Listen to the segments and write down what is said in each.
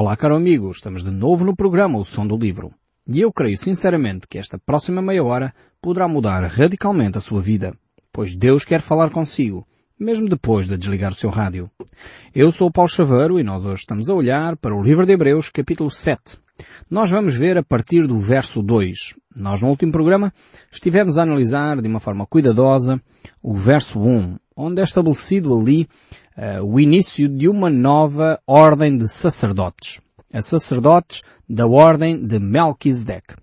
Olá, caro amigo, estamos de novo no programa O Som do Livro. E eu creio sinceramente que esta próxima meia hora poderá mudar radicalmente a sua vida, pois Deus quer falar consigo, mesmo depois de desligar o seu rádio. Eu sou o Paulo Chaveiro e nós hoje estamos a olhar para o livro de Hebreus, capítulo 7. Nós vamos ver a partir do verso 2. Nós no último programa estivemos a analisar de uma forma cuidadosa o verso 1, onde é estabelecido ali uh, o início de uma nova ordem de sacerdotes. A sacerdotes da ordem de Melquisedeque.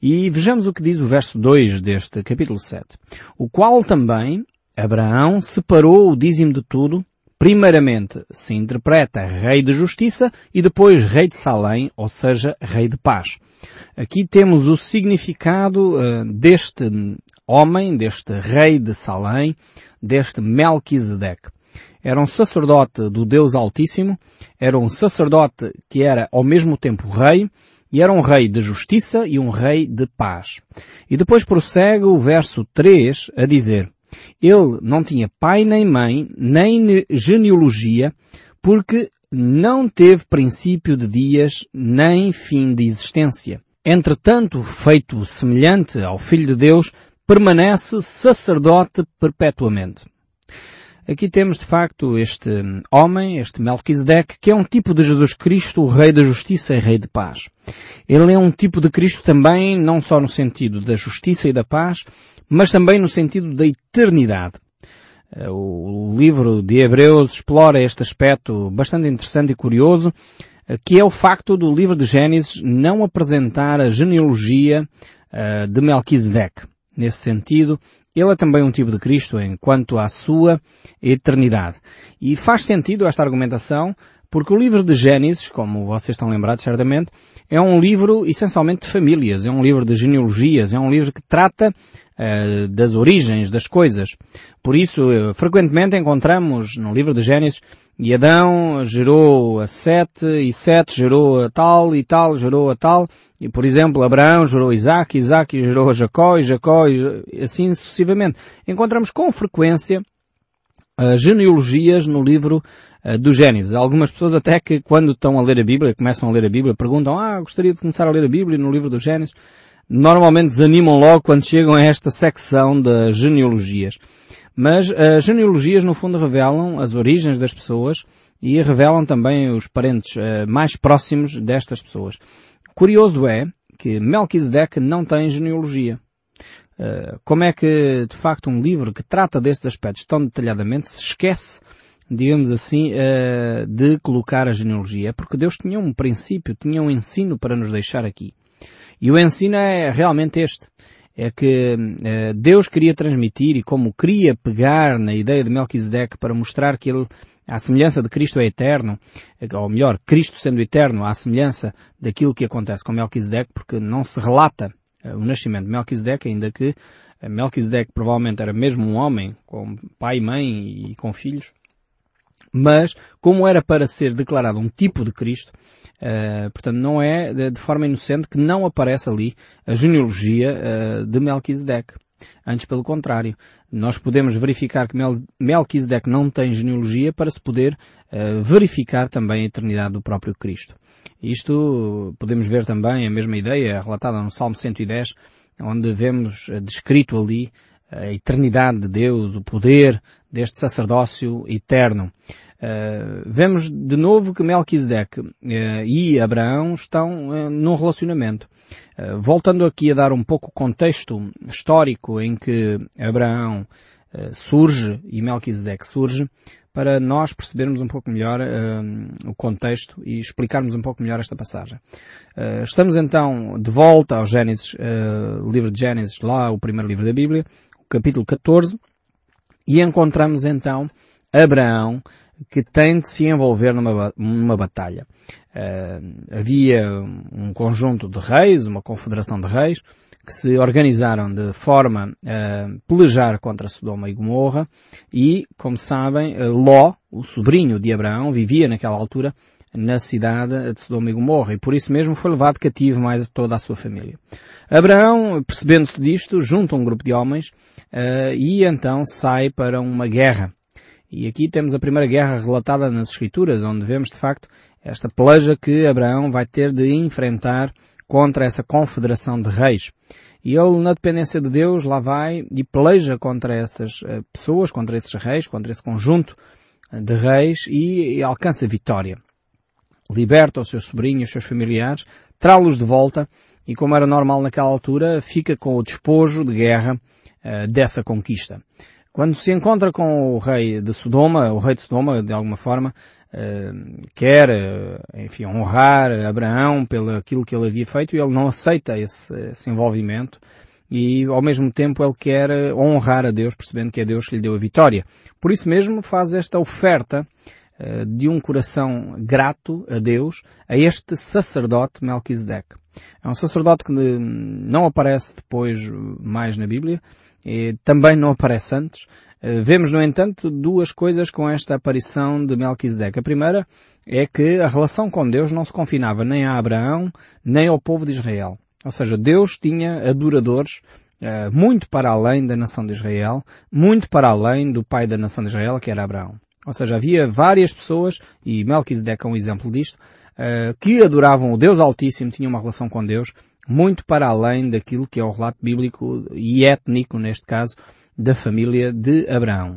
E vejamos o que diz o verso 2 deste capítulo 7. O qual também Abraão separou o dízimo de tudo, primeiramente se interpreta rei de justiça e depois rei de Salém, ou seja, rei de paz. Aqui temos o significado uh, deste homem, deste rei de Salém, deste Melquisedeque era um sacerdote do Deus Altíssimo, era um sacerdote que era ao mesmo tempo rei, e era um rei de justiça e um rei de paz. E depois prossegue o verso 3 a dizer, ele não tinha pai nem mãe, nem genealogia, porque não teve princípio de dias, nem fim de existência. Entretanto, feito semelhante ao Filho de Deus, permanece sacerdote perpetuamente. Aqui temos de facto este homem, este Melquisedeque, que é um tipo de Jesus Cristo, o Rei da Justiça e Rei de Paz. Ele é um tipo de Cristo também, não só no sentido da justiça e da paz, mas também no sentido da eternidade. Eh, o livro de Hebreus explora este aspecto bastante interessante e curioso, eh, que é o facto do livro de Gênesis não apresentar a genealogia eh, de Melquisedeque. Nesse sentido, ele é também um tipo de Cristo enquanto à sua eternidade. E faz sentido esta argumentação porque o livro de Gênesis, como vocês estão lembrados certamente, é um livro essencialmente de famílias, é um livro de genealogias, é um livro que trata uh, das origens das coisas. Por isso, uh, frequentemente encontramos no livro de Gênesis, e Adão gerou a Sete, e Sete gerou a tal, e tal gerou a tal, e por exemplo, Abraão gerou Isaac, Isaac gerou a Jacó, e Jacó, e assim sucessivamente. Encontramos com frequência uh, genealogias no livro do Gênesis. Algumas pessoas até que quando estão a ler a Bíblia, começam a ler a Bíblia, perguntam, ah, gostaria de começar a ler a Bíblia no livro do Gênesis normalmente desanimam logo quando chegam a esta secção das genealogias. Mas as genealogias no fundo revelam as origens das pessoas e revelam também os parentes uh, mais próximos destas pessoas. Curioso é que Melquisedeque não tem genealogia. Uh, como é que, de facto, um livro que trata destes aspectos tão detalhadamente se esquece, digamos assim, de colocar a genealogia? É porque Deus tinha um princípio, tinha um ensino para nos deixar aqui. E o ensino é realmente este. É que eh, Deus queria transmitir e como queria pegar na ideia de Melquisedeque para mostrar que ele, à semelhança de Cristo é eterno, ou melhor, Cristo sendo eterno, à semelhança daquilo que acontece com Melquisedeque, porque não se relata eh, o nascimento de Melquisedeque, ainda que eh, Melquisedeque provavelmente era mesmo um homem, com pai mãe e com filhos, mas como era para ser declarado um tipo de Cristo, Uh, portanto, não é de, forma inocente que não aparece ali a genealogia uh, de Melquisedeque. Antes, pelo contrário, nós podemos verificar que Mel Melquisedeque não tem genealogia para se poder uh, verificar também a eternidade do próprio Cristo. Isto podemos ver também a mesma ideia relatada no Salmo 110, onde vemos descrito ali a eternidade de Deus, o poder deste sacerdócio eterno. Uh, vemos de novo que Melquisedeque uh, e Abraão estão uh, num relacionamento. voltando aqui a dar um pouco o contexto histórico em que Abraão surge e Melquisedeque surge, para nós percebermos um pouco melhor o contexto e explicarmos um pouco melhor esta passagem. estamos então de volta ao Gênesis, livro de Gênesis, lá o primeiro livro da Bíblia, capítulo 14, e encontramos então Abraão que tem de se envolver numa, numa batalha. Uh, havia um conjunto de reis, uma confederação de reis, que se organizaram de forma a pelejar contra Sodoma e Gomorra e, como sabem, Ló, o sobrinho de Abraão, vivia naquela altura na cidade de Sodoma e Gomorra e por isso mesmo foi levado cativo mais toda a sua família. Abraão, percebendo-se disto, junta um grupo de homens uh, e então sai para uma guerra e aqui temos a primeira guerra relatada nas Escrituras, onde vemos de facto esta peleja que Abraão vai ter de enfrentar contra essa confederação de reis. E ele, na dependência de Deus, lá vai e peleja contra essas eh, pessoas, contra esses reis, contra esse conjunto eh, de reis e, e alcança vitória. Liberta os seus sobrinhos, os seus familiares, trá-los de volta e, como era normal naquela altura, fica com o despojo de guerra uh, dessa conquista. Quando se encontra com o rei de Sodoma, o rei de Sodoma, de alguma forma, uh, quer, uh, enfim, honrar Abraão pelo aquilo que ele havia feito e ele não aceita esse, esse envolvimento e ao mesmo tempo ele quer honrar a Deus, percebendo que é Deus que lhe deu a vitória. Por isso mesmo faz esta oferta de um coração grato a Deus a este sacerdote Melquisedeque. É um sacerdote que não aparece depois mais na Bíblia, também não aparece antes. Eh, vemos, no entanto, duas coisas com esta aparição de Melquisedeque. A primeira é que a relação com Deus não se confinava nem a Abraão, nem ao povo de Israel. Ou seja, Deus tinha adoradores uh, muito para além da nação de Israel, muito para além do pai da nação de Israel, que era Abraão. Ou seja, havia várias pessoas, e Melquisedeque é um exemplo disto, uh, que adoravam o Deus Altíssimo, tinham uma relação com Deus, muito para além daquilo que é o relato bíblico e étnico, neste caso, da família de Abraão.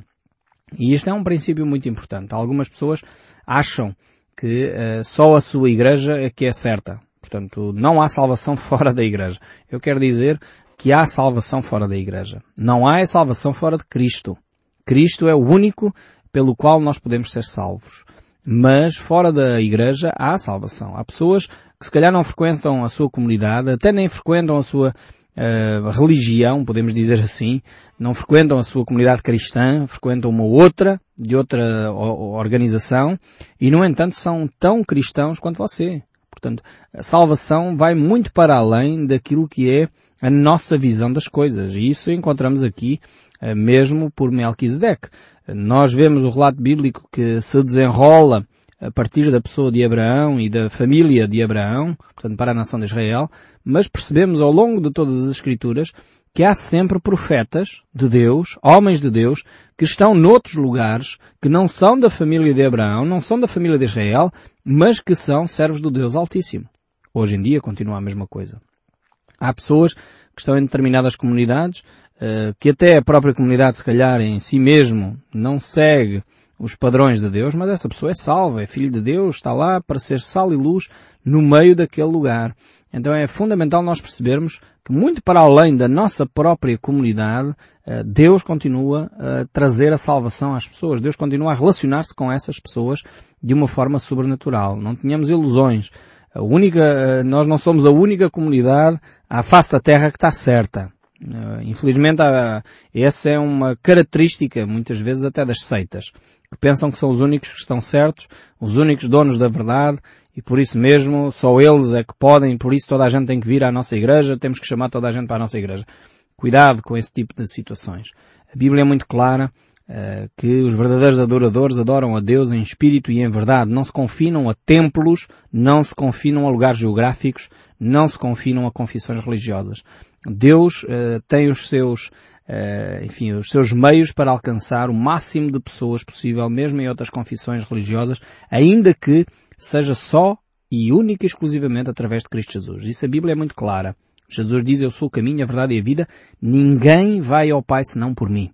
E este é um princípio muito importante. Algumas pessoas acham que uh, só a sua igreja é que é certa. Portanto, não há salvação fora da igreja. Eu quero dizer que há salvação fora da igreja. Não há salvação fora de Cristo. Cristo é o único pelo qual nós podemos ser salvos. Mas fora da igreja há salvação. Há pessoas que se calhar não frequentam a sua comunidade, até nem frequentam a sua uh, religião, podemos dizer assim, não frequentam a sua comunidade cristã, frequentam uma outra, de outra organização, e no entanto são tão cristãos quanto você. Portanto, a salvação vai muito para além daquilo que é a nossa visão das coisas. E isso encontramos aqui mesmo por Melquisedeque. Nós vemos o relato bíblico que se desenrola a partir da pessoa de Abraão e da família de Abraão, portanto para a nação de Israel, mas percebemos ao longo de todas as Escrituras que há sempre profetas de Deus, homens de Deus, que estão noutros lugares, que não são da família de Abraão, não são da família de Israel, mas que são servos do Deus Altíssimo. Hoje em dia continua a mesma coisa. Há pessoas estão em determinadas comunidades eh, que até a própria comunidade, se calhar, em si mesmo, não segue os padrões de Deus, mas essa pessoa é salva, é filho de Deus, está lá para ser sal e luz no meio daquele lugar. Então é fundamental nós percebermos que muito para além da nossa própria comunidade, eh, Deus continua a trazer a salvação às pessoas. Deus continua a relacionar-se com essas pessoas de uma forma sobrenatural. Não tenhamos ilusões. A única, eh, nós não somos a única comunidade à face da terra que está certa. Uh, infelizmente, essa é uma característica, muitas vezes até das seitas, que pensam que são os únicos que estão certos, os únicos donos da verdade, e por isso mesmo só eles é que podem, por isso toda a gente tem que vir à nossa igreja, temos que chamar toda a gente para a nossa igreja. Cuidado com esse tipo de situações. A Bíblia é muito clara que os verdadeiros adoradores adoram a Deus em espírito e em verdade. Não se confinam a templos, não se confinam a lugares geográficos, não se confinam a confissões religiosas. Deus uh, tem os seus, uh, enfim, os seus meios para alcançar o máximo de pessoas possível, mesmo em outras confissões religiosas, ainda que seja só e única e exclusivamente através de Cristo Jesus. Isso a Bíblia é muito clara. Jesus diz, eu sou o caminho, a verdade e a vida, ninguém vai ao Pai senão por mim.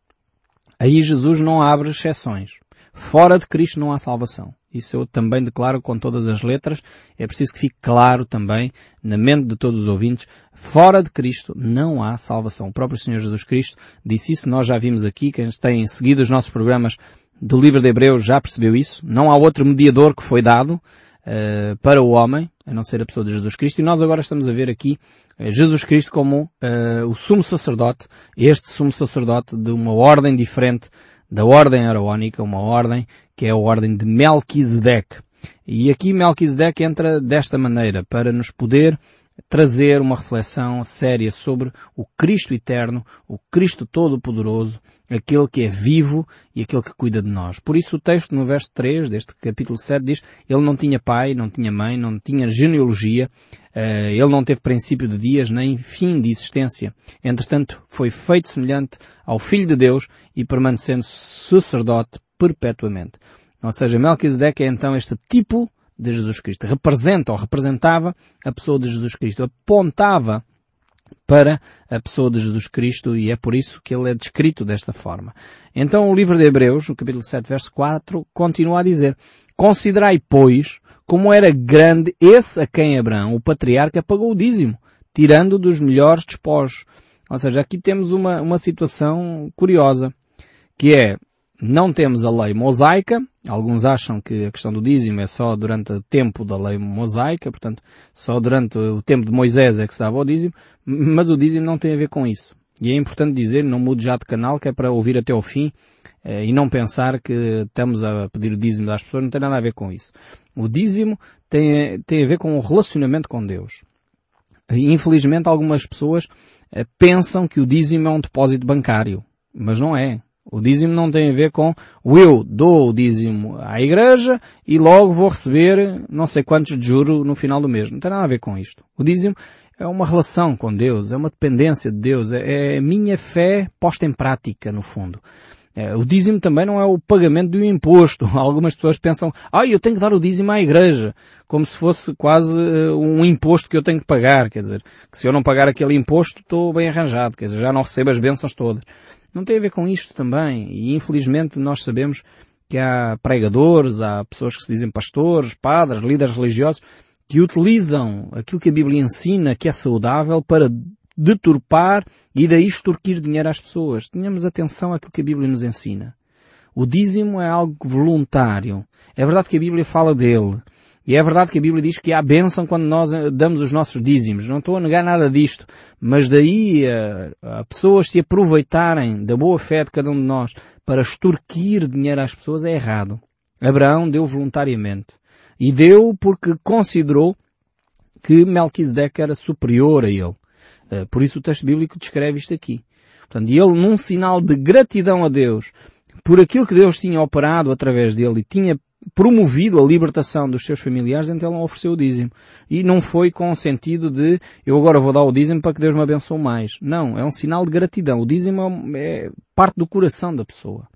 Aí Jesus não abre exceções. Fora de Cristo não há salvação. Isso eu também declaro com todas as letras. É preciso que fique claro também na mente de todos os ouvintes. Fora de Cristo não há salvação. O próprio Senhor Jesus Cristo disse isso. Nós já vimos aqui. Quem tem seguido os nossos programas do livro de Hebreus já percebeu isso. Não há outro mediador que foi dado uh, para o homem, a não ser a pessoa de Jesus Cristo. E nós agora estamos a ver aqui uh, Jesus Cristo como uh, o sumo sacerdote, este sumo sacerdote de uma ordem diferente da ordem araónica, uma ordem que é a ordem de Melquisedeque. E aqui Melquisedeque entra desta maneira, para nos poder trazer uma reflexão séria sobre o Cristo eterno, o Cristo todo-poderoso, aquele que é vivo e aquele que cuida de nós. Por isso o texto no verso 3 deste capítulo 7 diz, ele não tinha pai, não tinha mãe, não tinha genealogia, eh, ele não teve princípio de dias nem fim de existência. Entretanto, foi feito semelhante ao Filho de Deus e permanecendo sacerdote perpetuamente. Ou seja, Melquisedeque é então este tipo de Jesus Cristo. Representa ou representava a pessoa de Jesus Cristo. Apontava para a pessoa de Jesus Cristo e é por isso que ele é descrito desta forma. Então o livro de Hebreus, no capítulo 7, verso 4, continua a dizer, Considerai, pois, como era grande esse a quem Abraão, o patriarca, pagou o dízimo, tirando dos melhores despojos. Ou seja, aqui temos uma, uma situação curiosa, que é, não temos a lei mosaica, alguns acham que a questão do dízimo é só durante o tempo da lei mosaica, portanto, só durante o tempo de Moisés é que se dava o dízimo, mas o dízimo não tem a ver com isso. E é importante dizer, não mude já de canal, que é para ouvir até ao fim eh, e não pensar que estamos a pedir o dízimo das pessoas, não tem nada a ver com isso. O dízimo tem, tem a ver com o relacionamento com Deus. E, infelizmente algumas pessoas eh, pensam que o dízimo é um depósito bancário, mas não é. O dízimo não tem a ver com o eu dou o dízimo à igreja e logo vou receber não sei quantos de juro no final do mês. Não tem nada a ver com isto. O dízimo é uma relação com Deus, é uma dependência de Deus, é, é a minha fé posta em prática, no fundo. É, o dízimo também não é o pagamento de um imposto. Algumas pessoas pensam, ah, eu tenho que dar o dízimo à igreja, como se fosse quase uh, um imposto que eu tenho que pagar, quer dizer, que se eu não pagar aquele imposto estou bem arranjado, quer dizer, já não recebo as bênçãos todas não tem a ver com isto também. E infelizmente nós sabemos que há pregadores, há pessoas que se dizem pastores, padres, líderes religiosos, que utilizam aquilo que a Bíblia ensina que é saudável para deturpar e daí extorquir dinheiro às pessoas. Tenhamos atenção àquilo que a Bíblia nos ensina. O dízimo é algo voluntário. É verdade que a Bíblia fala dele. E é verdade que a Bíblia diz que há bênção quando nós damos os nossos dízimos. Não estou a negar nada disto. Mas daí a, a pessoas se aproveitarem da boa fé de cada um de nós para extorquir dinheiro às pessoas é errado. Abraão deu voluntariamente. E deu porque considerou que Melquisedeque era superior a ele. Eh, por isso o texto bíblico descreve isto aqui. Portanto, ele, num sinal de gratidão a Deus, por aquilo que Deus tinha operado através dele e tinha promovido a libertação dos seus familiares, então ele ofereceu o dízimo. E não foi com o sentido de eu agora vou dar o dízimo para que Deus me abençoe mais. Não, é um sinal de gratidão. O dízimo é parte do coração da pessoa.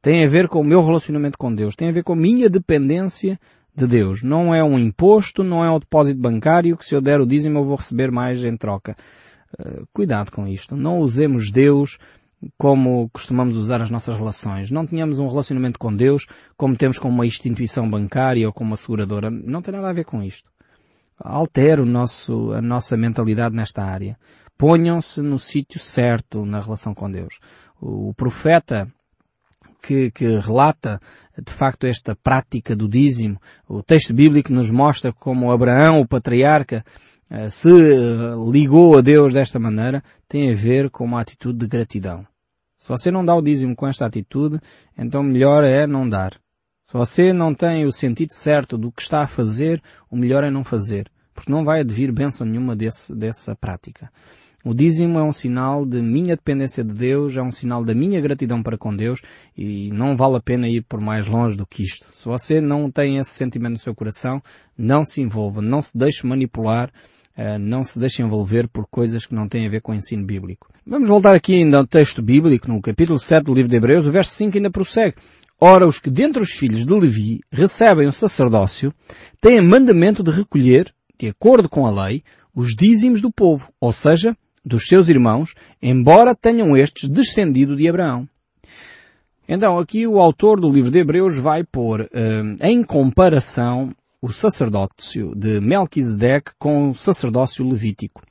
Tem a ver com o meu relacionamento com Deus. Tem a ver com a minha dependência de Deus. Não é um imposto, não é um depósito bancário que se eu der o dízimo eu vou receber mais em troca. Uh, cuidado com isto. Não usemos Deus como costumamos usar as nossas relações. Não tínhamos um relacionamento com Deus como temos com uma instituição bancária ou com uma seguradora. Não tem nada a ver com isto. Altere o nosso, a nossa mentalidade nesta área. Ponham-se no sítio certo na relação com Deus. O profeta que, que, relata de facto esta prática do dízimo, o texto bíblico nos mostra como Abraão, o patriarca, se eh, ligou a Deus desta maneira, tem a ver com uma atitude de gratidão. Se você não dá o dízimo com esta atitude, então melhor é não dar. Se você não tem o sentido certo do que está a fazer, o melhor é não fazer, porque não vai advir bênção nenhuma desse, dessa prática. O dízimo é um sinal de minha dependência de Deus, é um sinal da minha gratidão para com Deus e não vale a pena ir por mais longe do que isto. Se você não tem esse sentimento no seu coração, não se envolva, não se deixe manipular eh, não se deixe envolver por coisas que não têm a ver com o ensino bíblico. Vamos voltar aqui ainda ao texto bíblico, no capítulo 7 do livro de Hebreus, o verso 5 ainda prossegue. Ora, os que dentre os filhos de Levi recebem o sacerdócio, têm mandamento de recolher, de acordo com a lei, os dízimos do povo, ou seja, dos seus irmãos, embora tenham estes descendido de Abraão. Então, aqui o autor do livro de Hebreus vai pôr uh, em comparação o sacerdócio de Melquisedeque com o sacerdócio levítico.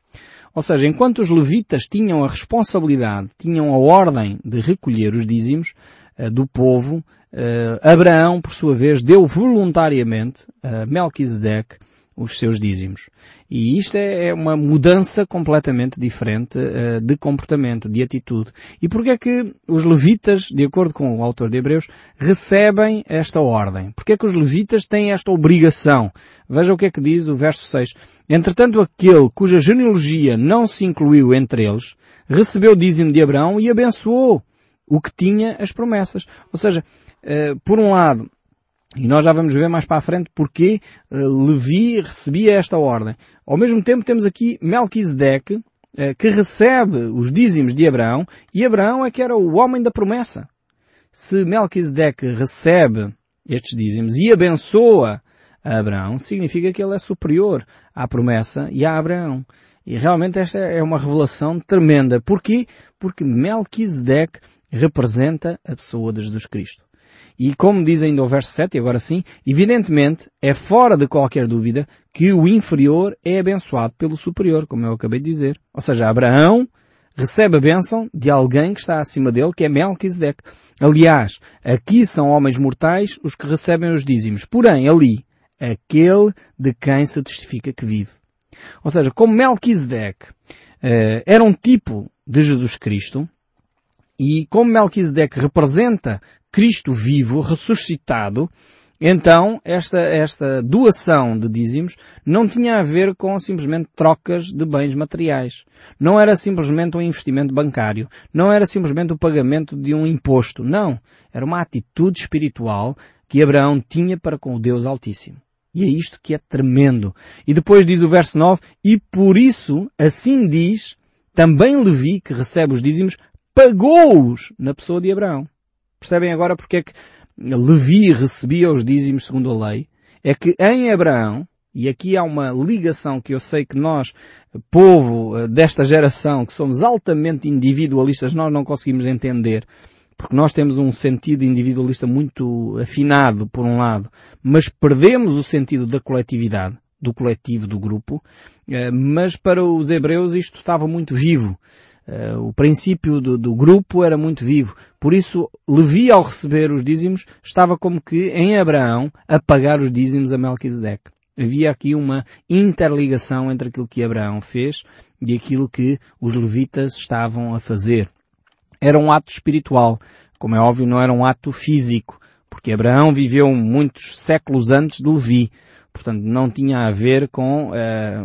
Ou seja, enquanto os levitas tinham a responsabilidade, tinham a ordem de recolher os dízimos uh, do povo, uh, Abraão, por sua vez, deu voluntariamente a Melquisedeque os seus dízimos. E isto é, é uma mudança completamente diferente uh, de comportamento, de atitude. E porquê é que os levitas, de acordo com o autor de Hebreus, recebem esta ordem? Porquê é que os levitas têm esta obrigação? Veja o que é que diz o verso 6. Entretanto, aquele cuja genealogia não se incluiu entre eles, recebeu o dízimo de Abraão e abençoou o que tinha as promessas. Ou seja, uh, por um lado, e nós já vamos ver mais para a frente porque uh, Levi recebia esta ordem. Ao mesmo tempo temos aqui Melquisedeque, uh, que recebe os dízimos de Abraão, e Abraão é que era o homem da promessa. Se Melquisedeque recebe estes dízimos e abençoa Abraão, significa que ele é superior à promessa e a Abraão. E realmente esta é uma revelação tremenda. Porquê? Porque Melquisedeque representa a pessoa de Jesus Cristo. E como diz ainda o verso 7, e agora sim, evidentemente é fora de qualquer dúvida que o inferior é abençoado pelo superior, como eu acabei de dizer. Ou seja, Abraão recebe a bênção de alguém que está acima dele, que é Melquisedeque. Aliás, aqui são homens mortais os que recebem os dízimos. Porém, ali, aquele de quem se testifica que vive. Ou seja, como Melquisedeque uh, era um tipo de Jesus Cristo, e como Melquisedeque representa Cristo vivo, ressuscitado, então esta, esta doação de dízimos não tinha a ver com simplesmente trocas de bens materiais. Não era simplesmente um investimento bancário. Não era simplesmente o pagamento de um imposto. Não. Era uma atitude espiritual que Abraão tinha para com o Deus Altíssimo. E é isto que é tremendo. E depois diz o verso 9, e por isso, assim diz, também Levi, que recebe os dízimos, pagou-os na pessoa de Abraão. Percebem agora porque é que Levi recebia os dízimos segundo a lei? É que em Abraão, e aqui há uma ligação que eu sei que nós, povo eh, desta geração, que somos altamente individualistas, nós não conseguimos entender porque nós temos um sentido individualista muito afinado, por um lado, mas perdemos o sentido da coletividade, do coletivo, do grupo, eh, mas para os hebreus isto estava muito vivo. Eh, o princípio do, do, grupo era muito vivo. Por isso, Levi, ao receber os dízimos, estava como que em Abraão a pagar os dízimos a Melquisedeque. Havia aqui uma interligação entre aquilo que Abraão fez e aquilo que os levitas estavam a fazer era um ato espiritual. Como é óbvio, não era um ato físico, porque Abraão viveu muitos séculos antes de Levi. Portanto, não tinha a ver com uh,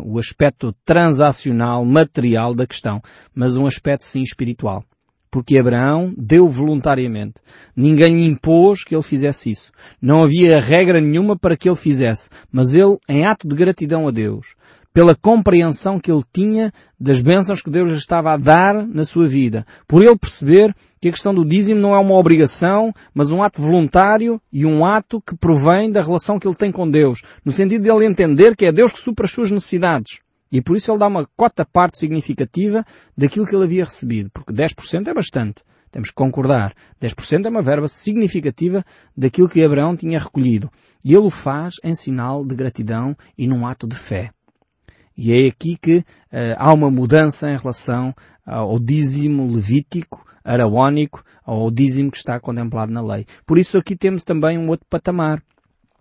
o aspecto transacional, material da questão, mas um aspecto sim espiritual. Porque Abraão deu voluntariamente. Ninguém lhe impôs que ele fizesse isso. Não havia regra nenhuma para que ele fizesse. Mas ele, em ato de gratidão a Deus, pela compreensão que ele tinha das bênçãos que Deus estava a dar na sua vida. Por ele perceber que a questão do dízimo não é uma obrigação, mas um ato voluntário e um ato que provém da relação que ele tem com Deus. No sentido de ele entender que é Deus que supra as suas necessidades. E por isso ele dá uma cota parte significativa daquilo que ele havia recebido. Porque 10% é bastante. Temos que concordar. 10% é uma verba significativa daquilo que Abraão tinha recolhido. E ele o faz em sinal de gratidão e num ato de fé. E é aqui que uh, há uma mudança em relação ao dízimo levítico, araónico, ao dízimo que está contemplado na lei. Por isso aqui temos também um outro patamar.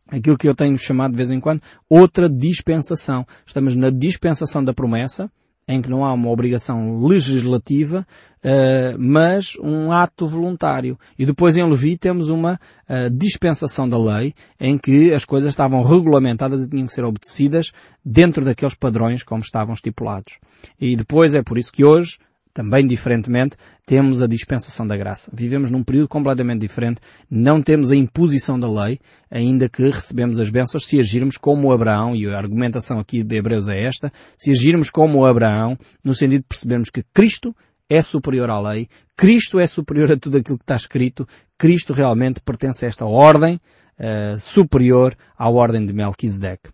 Aquilo que eu tenho chamado de vez em quando outra dispensação. Estamos na dispensação da promessa, em que não há uma obrigação legislativa, uh, mas um ato voluntário. E depois em Levi temos uma uh, dispensação da lei, em que as coisas estavam regulamentadas e tinham que ser obedecidas dentro daqueles padrões como estavam estipulados. E depois é por isso que hoje também diferentemente, temos a dispensação da graça. Vivemos num período completamente diferente. Não temos a imposição da lei, ainda que recebemos as bênçãos se agirmos como Abraão, e a argumentação aqui de Hebreus é esta, se agirmos como Abraão, no sentido de percebermos que Cristo é superior à lei, Cristo é superior a tudo aquilo que está escrito, Cristo realmente pertence a esta ordem uh, superior à ordem de Melquisedeque.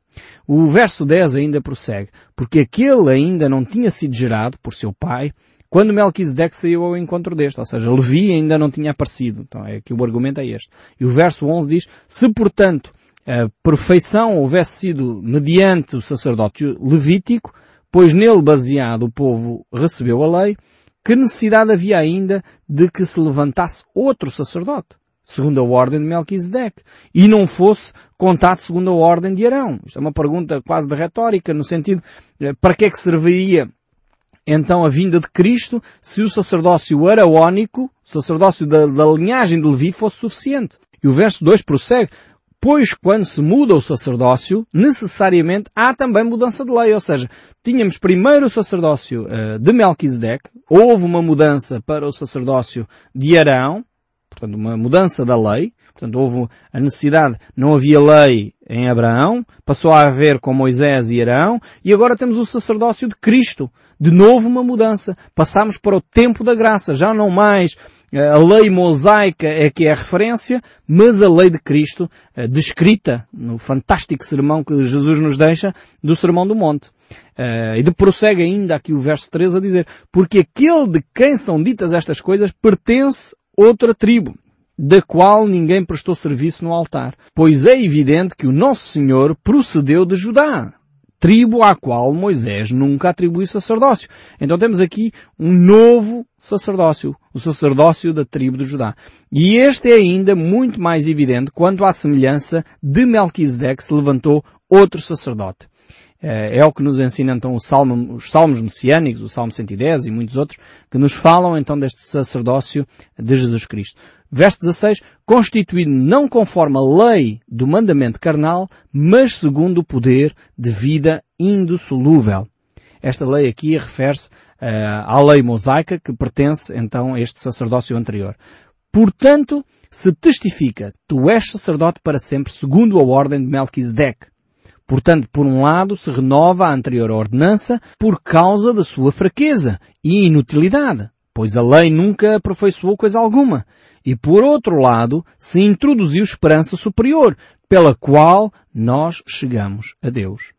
O verso 10 ainda prossegue, porque aquele ainda não tinha sido gerado por seu pai, quando Melquisedeque saiu ao encontro deste, ou seja, Levi ainda não tinha aparecido. Então é que o argumento é este. E o verso 11 diz, se portanto a perfeição houvesse sido mediante o sacerdócio levítico, pois nele baseado o povo recebeu a lei, que necessidade havia ainda de que se levantasse outro sacerdote, segundo a ordem de Melquisedeque, e não fosse contado segundo a ordem de Arão? Isto é uma pergunta quase de retórica, no sentido, eh, para que é que serviria então a vinda de Cristo se o sacerdócio araónico, o sacerdócio da, da linhagem de Levi, fosse suficiente. E o verso 2 prossegue, pois quando se muda o sacerdócio, necessariamente há também mudança de lei. Ou seja, tínhamos primeiro o sacerdócio uh, de Melquisedeque, houve uma mudança para o sacerdócio de Arão, portanto uma mudança da lei, portanto houve a necessidade, não havia lei em Abraão, passou a haver com Moisés e Arão, e agora temos o sacerdócio de Cristo. De novo uma mudança. Passamos para o tempo da graça. Já não mais eh, a lei mosaica é que é a referência, mas a lei de Cristo, eh, descrita no fantástico sermão que Jesus nos deixa do Sermão do Monte. Eh, e de prossegue ainda aqui o verso 3 a dizer, porque aquele de quem são ditas estas coisas pertence outra tribo da qual ninguém prestou serviço no altar, pois é evidente que o Nosso Senhor procedeu de Judá, tribo à qual Moisés nunca atribuiu sacerdócio. Então temos aqui um novo sacerdócio, o sacerdócio da tribo de Judá. E este é ainda muito mais evidente quanto à semelhança de Melquisedeque se levantou outro sacerdote. É, é o que nos ensina então Salmo, os salmos messiânicos, o Salmo 110 e muitos outros, que nos falam então deste sacerdócio de Jesus Cristo. Verso 16, constituído não conforme a lei do mandamento carnal, mas segundo o poder de vida indissolúvel. Esta lei aqui refere-se uh, à lei mosaica que pertence então a este sacerdócio anterior. Portanto, se testifica, tu és sacerdote para sempre segundo a ordem de Melquisedeque. Portanto, por um lado, se renova a anterior ordenança por causa da sua fraqueza e inutilidade, pois a lei nunca aperfeiçoou coisa alguma. E por outro lado, se introduziu esperança superior, pela qual nós chegamos a Deus.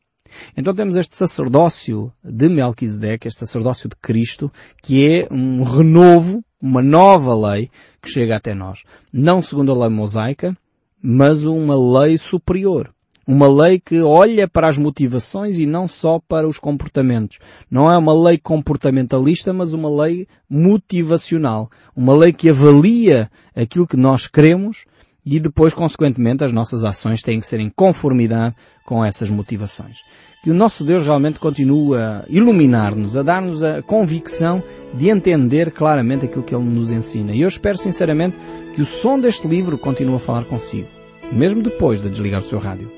Então temos este sacerdócio de Melquisedeque, este sacerdócio de Cristo, que é um renovo, uma nova lei que chega até nós. Não segundo a lei mosaica, mas uma lei superior. Uma lei que olha para as motivações e não só para os comportamentos. Não é uma lei comportamentalista, mas uma lei motivacional. Uma lei que avalia aquilo que nós queremos e depois, consequentemente, as nossas ações têm que ser em conformidade com essas motivações. Que o nosso Deus realmente continue a iluminar-nos, a dar-nos a convicção de entender claramente aquilo que Ele nos ensina. E eu espero sinceramente que o som deste livro continue a falar consigo, mesmo depois de desligar o seu rádio.